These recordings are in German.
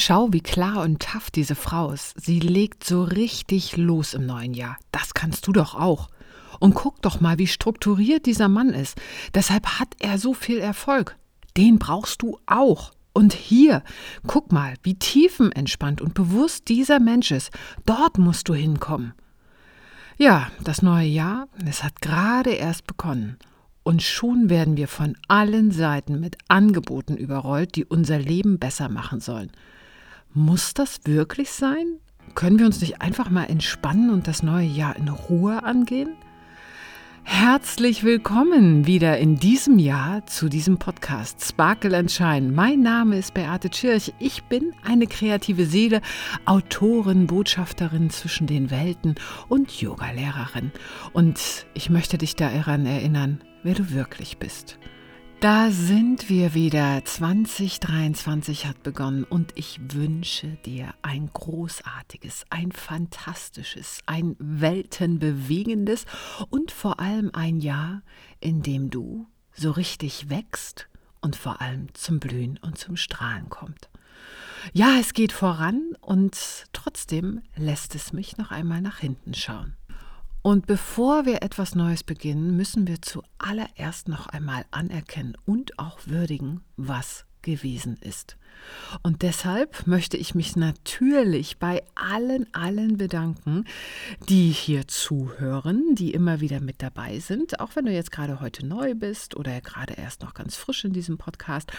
Schau, wie klar und tough diese Frau ist. Sie legt so richtig los im neuen Jahr. Das kannst du doch auch. Und guck doch mal, wie strukturiert dieser Mann ist. Deshalb hat er so viel Erfolg. Den brauchst du auch. Und hier, guck mal, wie tiefenentspannt und bewusst dieser Mensch ist. Dort musst du hinkommen. Ja, das neue Jahr, es hat gerade erst begonnen. Und schon werden wir von allen Seiten mit Angeboten überrollt, die unser Leben besser machen sollen. Muss das wirklich sein? Können wir uns nicht einfach mal entspannen und das neue Jahr in Ruhe angehen? Herzlich willkommen wieder in diesem Jahr zu diesem Podcast Sparkle and Shine. Mein Name ist Beate Tschirch. Ich bin eine kreative Seele, Autorin, Botschafterin zwischen den Welten und Yogalehrerin. Und ich möchte dich daran erinnern, wer du wirklich bist. Da sind wir wieder. 2023 hat begonnen und ich wünsche dir ein großartiges, ein fantastisches, ein weltenbewegendes und vor allem ein Jahr, in dem du so richtig wächst und vor allem zum Blühen und zum Strahlen kommt. Ja, es geht voran und trotzdem lässt es mich noch einmal nach hinten schauen. Und bevor wir etwas Neues beginnen, müssen wir zuallererst noch einmal anerkennen und auch würdigen, was gewesen ist. Und deshalb möchte ich mich natürlich bei allen, allen bedanken, die hier zuhören, die immer wieder mit dabei sind, auch wenn du jetzt gerade heute neu bist oder gerade erst noch ganz frisch in diesem Podcast.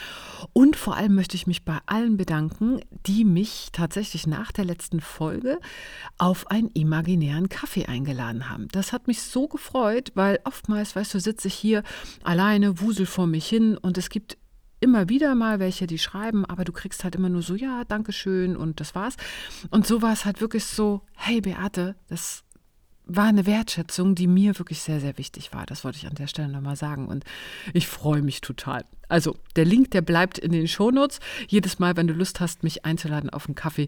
Und vor allem möchte ich mich bei allen bedanken, die mich tatsächlich nach der letzten Folge auf einen imaginären Kaffee eingeladen haben. Das hat mich so gefreut, weil oftmals, weißt du, sitze ich hier alleine, wusel vor mich hin und es gibt immer wieder mal welche, die schreiben, aber du kriegst halt immer nur so, ja, danke schön und das war's. Und so war es halt wirklich so, hey Beate, das war eine Wertschätzung, die mir wirklich sehr, sehr wichtig war. Das wollte ich an der Stelle nochmal sagen. Und ich freue mich total. Also, der Link, der bleibt in den Shownotes. Jedes Mal, wenn du Lust hast, mich einzuladen auf einen Kaffee,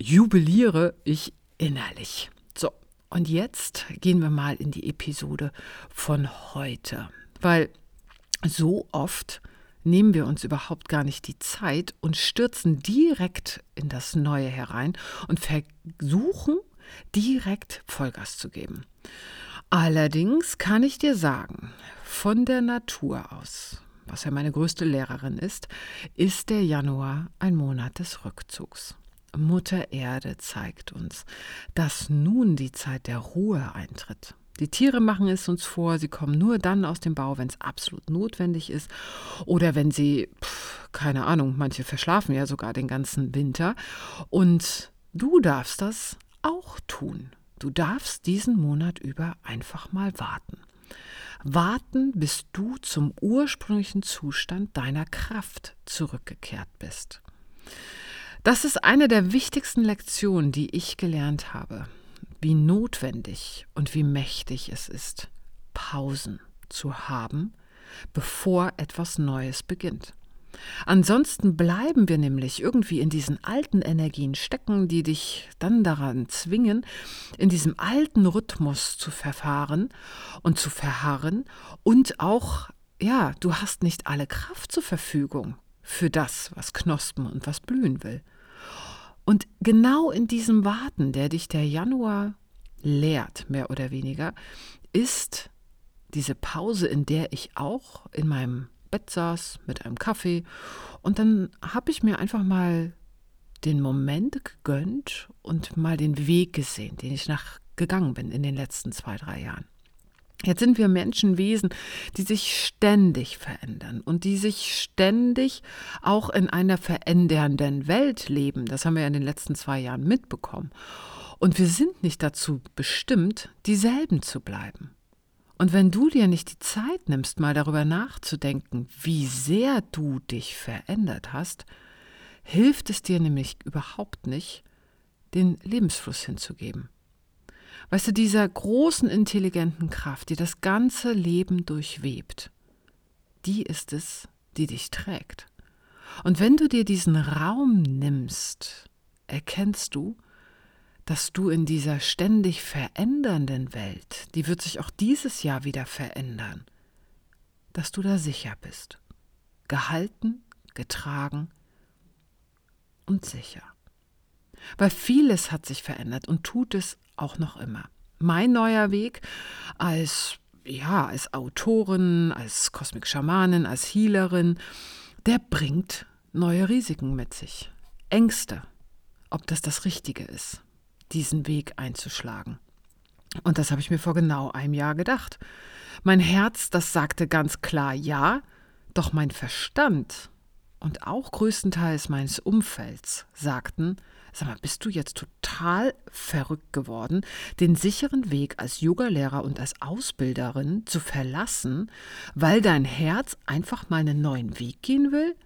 jubiliere ich innerlich. So, und jetzt gehen wir mal in die Episode von heute. Weil so oft nehmen wir uns überhaupt gar nicht die Zeit und stürzen direkt in das Neue herein und versuchen direkt Vollgas zu geben. Allerdings kann ich dir sagen, von der Natur aus, was ja meine größte Lehrerin ist, ist der Januar ein Monat des Rückzugs. Mutter Erde zeigt uns, dass nun die Zeit der Ruhe eintritt. Die Tiere machen es uns vor, sie kommen nur dann aus dem Bau, wenn es absolut notwendig ist oder wenn sie, pff, keine Ahnung, manche verschlafen ja sogar den ganzen Winter. Und du darfst das auch tun. Du darfst diesen Monat über einfach mal warten. Warten, bis du zum ursprünglichen Zustand deiner Kraft zurückgekehrt bist. Das ist eine der wichtigsten Lektionen, die ich gelernt habe wie notwendig und wie mächtig es ist, Pausen zu haben, bevor etwas Neues beginnt. Ansonsten bleiben wir nämlich irgendwie in diesen alten Energien stecken, die dich dann daran zwingen, in diesem alten Rhythmus zu verfahren und zu verharren und auch, ja, du hast nicht alle Kraft zur Verfügung für das, was knospen und was blühen will. Und genau in diesem Warten, der dich der Januar lehrt, mehr oder weniger, ist diese Pause, in der ich auch in meinem Bett saß mit einem Kaffee und dann habe ich mir einfach mal den Moment gegönnt und mal den Weg gesehen, den ich nachgegangen bin in den letzten zwei, drei Jahren. Jetzt sind wir Menschenwesen, die sich ständig verändern und die sich ständig auch in einer verändernden Welt leben. Das haben wir in den letzten zwei Jahren mitbekommen. Und wir sind nicht dazu bestimmt, dieselben zu bleiben. Und wenn du dir nicht die Zeit nimmst, mal darüber nachzudenken, wie sehr du dich verändert hast, hilft es dir nämlich überhaupt nicht, den Lebensfluss hinzugeben. Weißt du, dieser großen intelligenten Kraft, die das ganze Leben durchwebt, die ist es, die dich trägt. Und wenn du dir diesen Raum nimmst, erkennst du, dass du in dieser ständig verändernden Welt, die wird sich auch dieses Jahr wieder verändern, dass du da sicher bist, gehalten, getragen und sicher. Weil vieles hat sich verändert und tut es auch noch immer. Mein neuer Weg als ja, als Autorin, als Cosmic Schamanin, als Healerin, der bringt neue Risiken mit sich. Ängste, ob das das Richtige ist, diesen Weg einzuschlagen. Und das habe ich mir vor genau einem Jahr gedacht. Mein Herz, das sagte ganz klar ja, doch mein Verstand und auch größtenteils meines Umfelds sagten, sag mal, bist du jetzt total verrückt geworden, den sicheren Weg als Yogalehrer und als Ausbilderin zu verlassen, weil dein Herz einfach mal einen neuen Weg gehen will?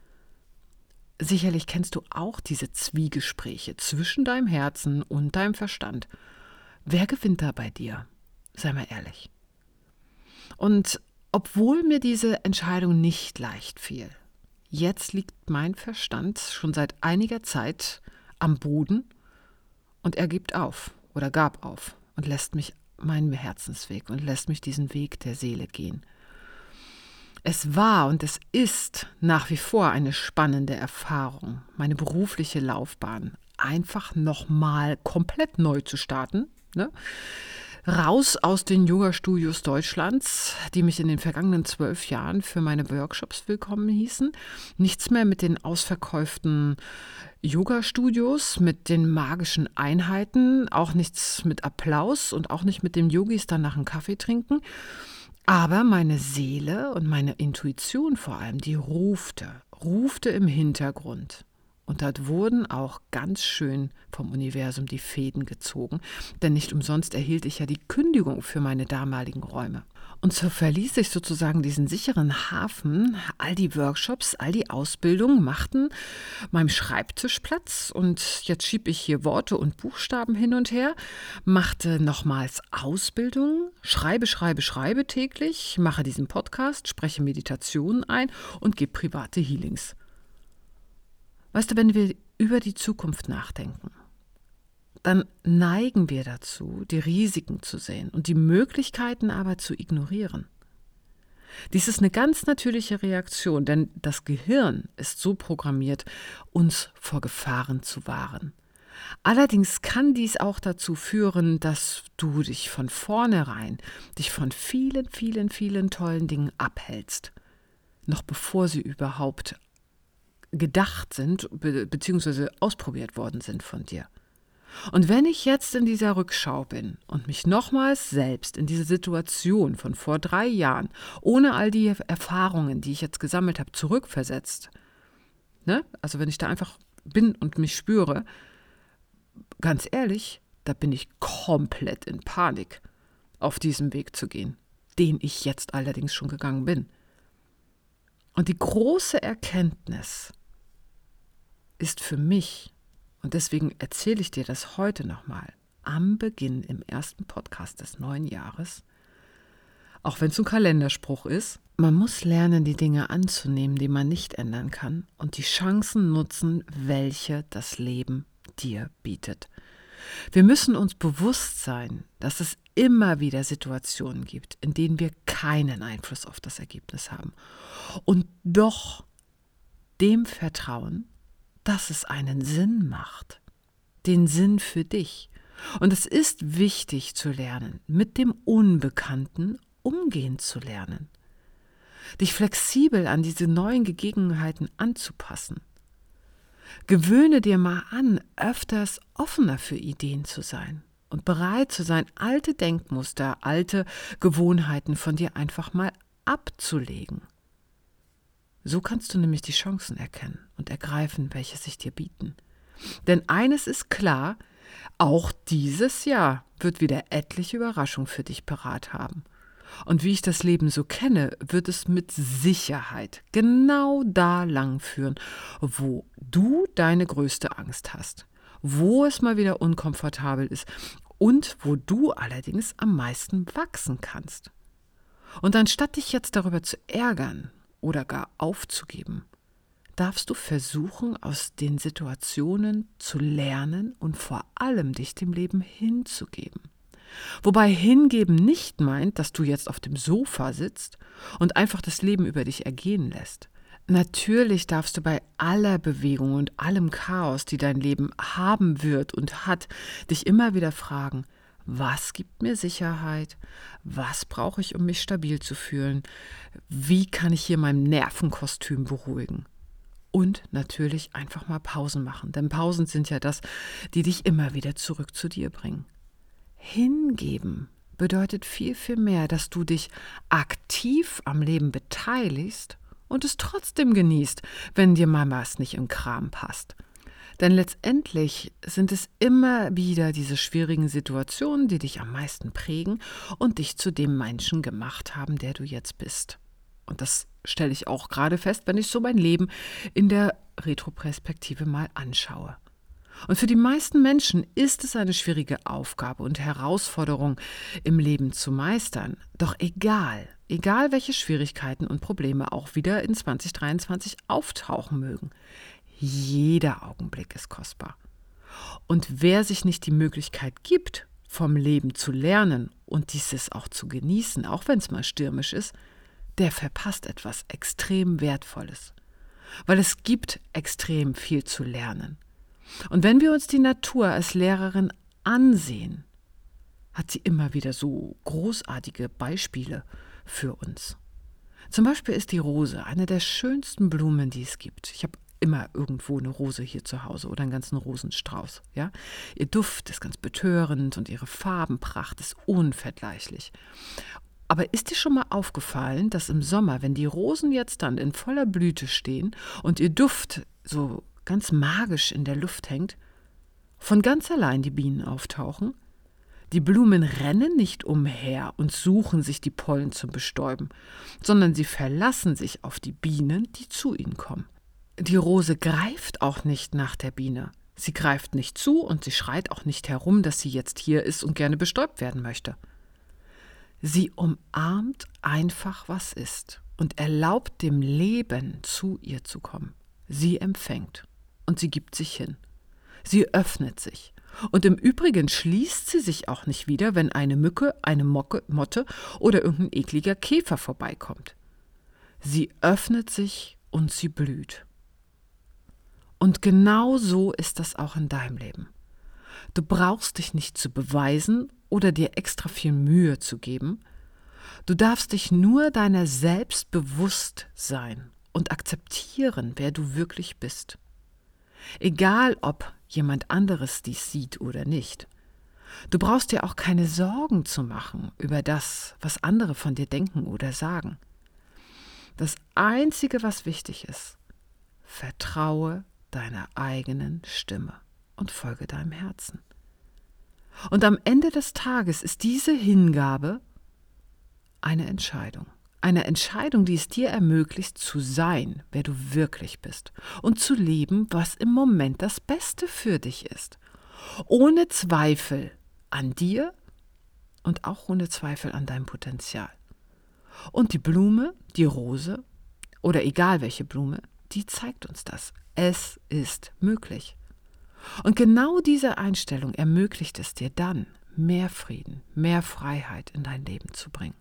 Sicherlich kennst du auch diese Zwiegespräche zwischen deinem Herzen und deinem Verstand. Wer gewinnt da bei dir? Sei mal ehrlich. Und obwohl mir diese Entscheidung nicht leicht fiel, jetzt liegt mein Verstand schon seit einiger Zeit am Boden und er gibt auf oder gab auf und lässt mich meinen Herzensweg und lässt mich diesen Weg der Seele gehen. Es war und es ist nach wie vor eine spannende Erfahrung, meine berufliche Laufbahn einfach nochmal komplett neu zu starten. Ne? Raus aus den Yoga-Studios Deutschlands, die mich in den vergangenen zwölf Jahren für meine Workshops willkommen hießen. Nichts mehr mit den ausverkäuften Yoga-Studios, mit den magischen Einheiten, auch nichts mit Applaus und auch nicht mit den Yogis danach einen Kaffee trinken. Aber meine Seele und meine Intuition vor allem, die rufte, rufte im Hintergrund. Und dort wurden auch ganz schön vom Universum die Fäden gezogen, denn nicht umsonst erhielt ich ja die Kündigung für meine damaligen Räume. Und so verließ ich sozusagen diesen sicheren Hafen. All die Workshops, all die Ausbildungen machten meinem Schreibtisch Platz. Und jetzt schiebe ich hier Worte und Buchstaben hin und her, machte nochmals Ausbildung, schreibe, schreibe, schreibe täglich, mache diesen Podcast, spreche Meditationen ein und gebe private Healings. Weißt du, wenn wir über die Zukunft nachdenken, dann neigen wir dazu, die Risiken zu sehen und die Möglichkeiten aber zu ignorieren. Dies ist eine ganz natürliche Reaktion, denn das Gehirn ist so programmiert, uns vor Gefahren zu wahren. Allerdings kann dies auch dazu führen, dass du dich von vornherein, dich von vielen, vielen, vielen tollen Dingen abhältst, noch bevor sie überhaupt gedacht sind be bzw. ausprobiert worden sind von dir. Und wenn ich jetzt in dieser Rückschau bin und mich nochmals selbst in diese Situation von vor drei Jahren, ohne all die Erfahrungen, die ich jetzt gesammelt habe, zurückversetzt, ne? also wenn ich da einfach bin und mich spüre, ganz ehrlich, da bin ich komplett in Panik, auf diesem Weg zu gehen, den ich jetzt allerdings schon gegangen bin. Und die große Erkenntnis, ist für mich, und deswegen erzähle ich dir das heute nochmal, am Beginn im ersten Podcast des neuen Jahres, auch wenn es ein Kalenderspruch ist, man muss lernen, die Dinge anzunehmen, die man nicht ändern kann, und die Chancen nutzen, welche das Leben dir bietet. Wir müssen uns bewusst sein, dass es immer wieder Situationen gibt, in denen wir keinen Einfluss auf das Ergebnis haben. Und doch dem vertrauen, dass es einen Sinn macht. Den Sinn für dich. Und es ist wichtig zu lernen, mit dem Unbekannten umgehen zu lernen. Dich flexibel an diese neuen Gegebenheiten anzupassen. Gewöhne dir mal an, öfters offener für Ideen zu sein und bereit zu sein, alte Denkmuster, alte Gewohnheiten von dir einfach mal abzulegen. So kannst du nämlich die Chancen erkennen und ergreifen, welche sich dir bieten. Denn eines ist klar, auch dieses Jahr wird wieder etliche Überraschungen für dich parat haben. Und wie ich das Leben so kenne, wird es mit Sicherheit genau da lang führen, wo du deine größte Angst hast, wo es mal wieder unkomfortabel ist und wo du allerdings am meisten wachsen kannst. Und anstatt dich jetzt darüber zu ärgern oder gar aufzugeben, darfst du versuchen, aus den Situationen zu lernen und vor allem dich dem Leben hinzugeben. Wobei hingeben nicht meint, dass du jetzt auf dem Sofa sitzt und einfach das Leben über dich ergehen lässt. Natürlich darfst du bei aller Bewegung und allem Chaos, die dein Leben haben wird und hat, dich immer wieder fragen, was gibt mir Sicherheit? Was brauche ich, um mich stabil zu fühlen? Wie kann ich hier mein Nervenkostüm beruhigen? Und natürlich einfach mal Pausen machen, denn Pausen sind ja das, die dich immer wieder zurück zu dir bringen. Hingeben bedeutet viel, viel mehr, dass du dich aktiv am Leben beteiligst und es trotzdem genießt, wenn dir mal was nicht im Kram passt. Denn letztendlich sind es immer wieder diese schwierigen Situationen, die dich am meisten prägen und dich zu dem Menschen gemacht haben, der du jetzt bist. Und das stelle ich auch gerade fest, wenn ich so mein Leben in der Retroperspektive mal anschaue. Und für die meisten Menschen ist es eine schwierige Aufgabe und Herausforderung im Leben zu meistern. Doch egal, egal welche Schwierigkeiten und Probleme auch wieder in 2023 auftauchen mögen, jeder Augenblick ist kostbar. Und wer sich nicht die Möglichkeit gibt, vom Leben zu lernen und dieses auch zu genießen, auch wenn es mal stürmisch ist, der verpasst etwas extrem Wertvolles. Weil es gibt extrem viel zu lernen. Und wenn wir uns die Natur als Lehrerin ansehen, hat sie immer wieder so großartige Beispiele für uns. Zum Beispiel ist die Rose eine der schönsten Blumen, die es gibt. Ich habe immer irgendwo eine Rose hier zu Hause oder einen ganzen Rosenstrauß. Ja? Ihr Duft ist ganz betörend und ihre Farbenpracht ist unvergleichlich. Aber ist dir schon mal aufgefallen, dass im Sommer, wenn die Rosen jetzt dann in voller Blüte stehen und ihr Duft so ganz magisch in der Luft hängt, von ganz allein die Bienen auftauchen? Die Blumen rennen nicht umher und suchen sich die Pollen zum Bestäuben, sondern sie verlassen sich auf die Bienen, die zu ihnen kommen. Die Rose greift auch nicht nach der Biene. Sie greift nicht zu und sie schreit auch nicht herum, dass sie jetzt hier ist und gerne bestäubt werden möchte. Sie umarmt einfach, was ist und erlaubt dem Leben zu ihr zu kommen. Sie empfängt und sie gibt sich hin. Sie öffnet sich. Und im Übrigen schließt sie sich auch nicht wieder, wenn eine Mücke, eine Mocke, Motte oder irgendein ekliger Käfer vorbeikommt. Sie öffnet sich und sie blüht. Und genau so ist das auch in deinem Leben. Du brauchst dich nicht zu beweisen oder dir extra viel Mühe zu geben. Du darfst dich nur deiner selbst bewusst sein und akzeptieren, wer du wirklich bist. Egal, ob jemand anderes dies sieht oder nicht. Du brauchst dir auch keine Sorgen zu machen über das, was andere von dir denken oder sagen. Das Einzige, was wichtig ist, vertraue deiner eigenen Stimme und folge deinem Herzen. Und am Ende des Tages ist diese Hingabe eine Entscheidung. Eine Entscheidung, die es dir ermöglicht, zu sein, wer du wirklich bist und zu leben, was im Moment das Beste für dich ist. Ohne Zweifel an dir und auch ohne Zweifel an deinem Potenzial. Und die Blume, die Rose oder egal welche Blume, die zeigt uns das. Es ist möglich. Und genau diese Einstellung ermöglicht es dir dann, mehr Frieden, mehr Freiheit in dein Leben zu bringen.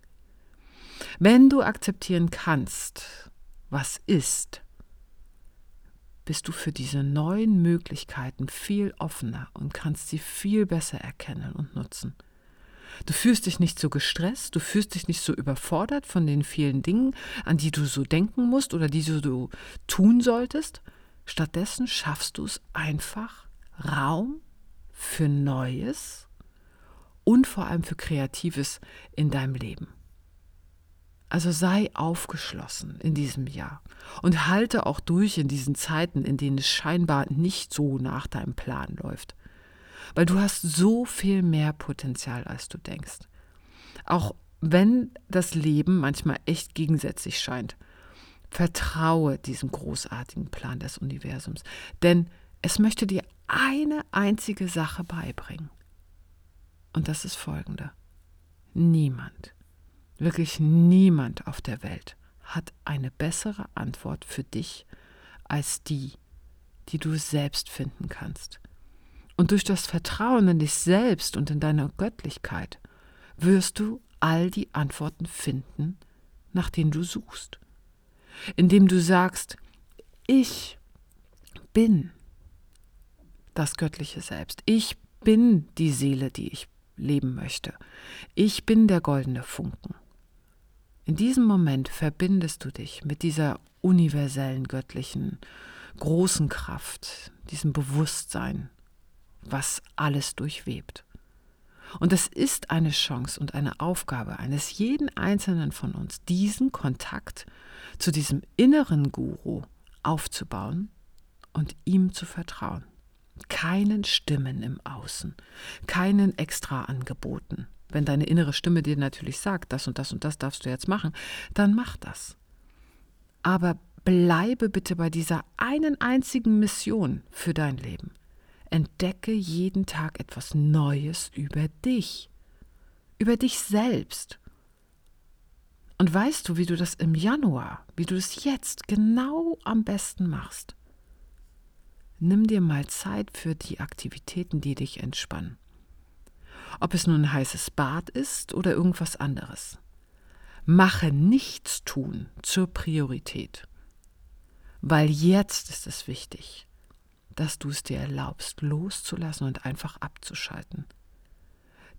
Wenn du akzeptieren kannst, was ist, bist du für diese neuen Möglichkeiten viel offener und kannst sie viel besser erkennen und nutzen. Du fühlst dich nicht so gestresst, du fühlst dich nicht so überfordert von den vielen Dingen, an die du so denken musst oder die du tun solltest. Stattdessen schaffst du es einfach, Raum für Neues und vor allem für Kreatives in deinem Leben. Also sei aufgeschlossen in diesem Jahr und halte auch durch in diesen Zeiten, in denen es scheinbar nicht so nach deinem Plan läuft. Weil du hast so viel mehr Potenzial, als du denkst. Auch wenn das Leben manchmal echt gegensätzlich scheint. Vertraue diesem großartigen Plan des Universums, denn es möchte dir eine einzige Sache beibringen. Und das ist folgende. Niemand Wirklich niemand auf der Welt hat eine bessere Antwort für dich als die, die du selbst finden kannst. Und durch das Vertrauen in dich selbst und in deine Göttlichkeit wirst du all die Antworten finden, nach denen du suchst. indem du sagst, ich bin das göttliche Selbst. Ich bin die Seele, die ich leben möchte. Ich bin der goldene Funken. In diesem Moment verbindest du dich mit dieser universellen göttlichen großen Kraft, diesem Bewusstsein, was alles durchwebt. Und es ist eine Chance und eine Aufgabe eines jeden Einzelnen von uns, diesen Kontakt zu diesem inneren Guru aufzubauen und ihm zu vertrauen. Keinen Stimmen im Außen, keinen Extraangeboten. Wenn deine innere Stimme dir natürlich sagt, das und das und das darfst du jetzt machen, dann mach das. Aber bleibe bitte bei dieser einen einzigen Mission für dein Leben. Entdecke jeden Tag etwas Neues über dich, über dich selbst. Und weißt du, wie du das im Januar, wie du das jetzt genau am besten machst? Nimm dir mal Zeit für die Aktivitäten, die dich entspannen. Ob es nun ein heißes Bad ist oder irgendwas anderes. Mache Nichtstun zur Priorität. Weil jetzt ist es wichtig, dass du es dir erlaubst, loszulassen und einfach abzuschalten.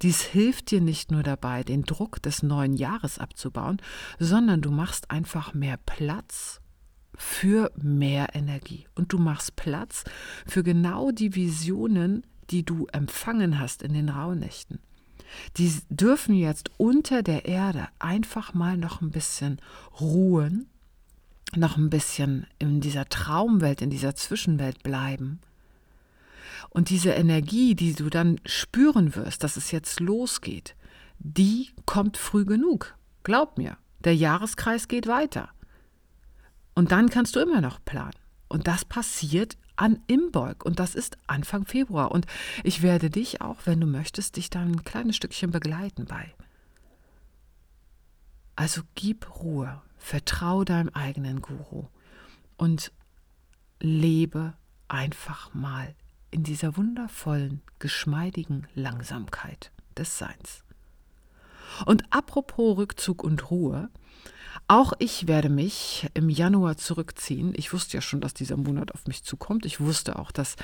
Dies hilft dir nicht nur dabei, den Druck des neuen Jahres abzubauen, sondern du machst einfach mehr Platz für mehr Energie. Und du machst Platz für genau die Visionen, die du empfangen hast in den Rauhnächten. Die dürfen jetzt unter der Erde einfach mal noch ein bisschen ruhen noch ein bisschen in dieser Traumwelt, in dieser Zwischenwelt bleiben. Und diese Energie, die du dann spüren wirst, dass es jetzt losgeht, die kommt früh genug. Glaub mir, der Jahreskreis geht weiter. Und dann kannst du immer noch planen. Und das passiert an Imbolg und das ist Anfang Februar. Und ich werde dich auch, wenn du möchtest, dich da ein kleines Stückchen begleiten bei. Also gib Ruhe, vertrau deinem eigenen Guru und lebe einfach mal in dieser wundervollen, geschmeidigen Langsamkeit des Seins. Und apropos Rückzug und Ruhe, auch ich werde mich im Januar zurückziehen. Ich wusste ja schon, dass dieser Monat auf mich zukommt. Ich wusste auch, dass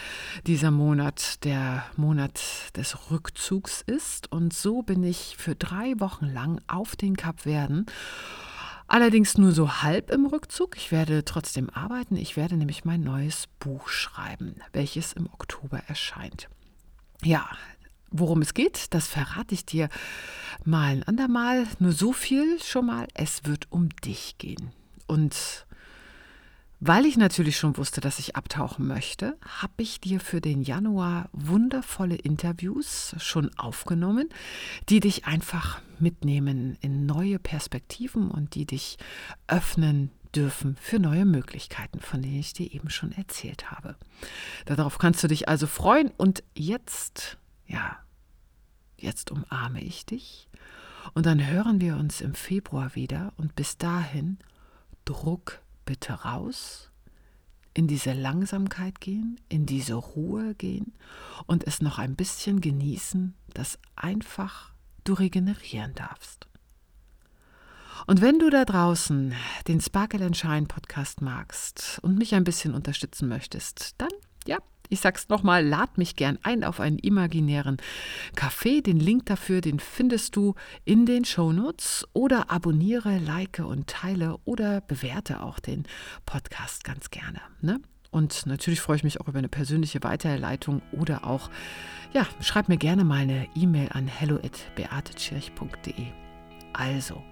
dieser Monat der Monat des Rückzugs ist. Und so bin ich für drei Wochen lang auf den Kapverden. Allerdings nur so halb im Rückzug. Ich werde trotzdem arbeiten. Ich werde nämlich mein neues Buch schreiben, welches im Oktober erscheint. Ja, Worum es geht, das verrate ich dir mal ein andermal. Nur so viel schon mal, es wird um dich gehen. Und weil ich natürlich schon wusste, dass ich abtauchen möchte, habe ich dir für den Januar wundervolle Interviews schon aufgenommen, die dich einfach mitnehmen in neue Perspektiven und die dich öffnen dürfen für neue Möglichkeiten, von denen ich dir eben schon erzählt habe. Darauf kannst du dich also freuen und jetzt ja, jetzt umarme ich dich und dann hören wir uns im Februar wieder und bis dahin Druck bitte raus, in diese Langsamkeit gehen, in diese Ruhe gehen und es noch ein bisschen genießen, dass einfach du regenerieren darfst. Und wenn du da draußen den Sparkle and Shine Podcast magst und mich ein bisschen unterstützen möchtest, dann ja, ich sag's nochmal, lad mich gern ein auf einen imaginären Café. Den Link dafür, den findest du in den Shownotes oder abonniere, like und teile oder bewerte auch den Podcast ganz gerne. Ne? Und natürlich freue ich mich auch über eine persönliche Weiterleitung oder auch, ja, schreib mir gerne mal eine E-Mail an hello.beatetschirch.de. Also,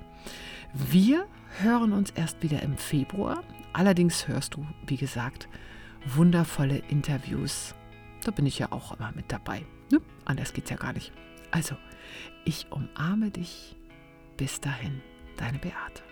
wir hören uns erst wieder im Februar. Allerdings hörst du, wie gesagt, wundervolle Interviews. Da bin ich ja auch immer mit dabei. Ne? Anders geht's ja gar nicht. Also, ich umarme dich. Bis dahin, deine Beate.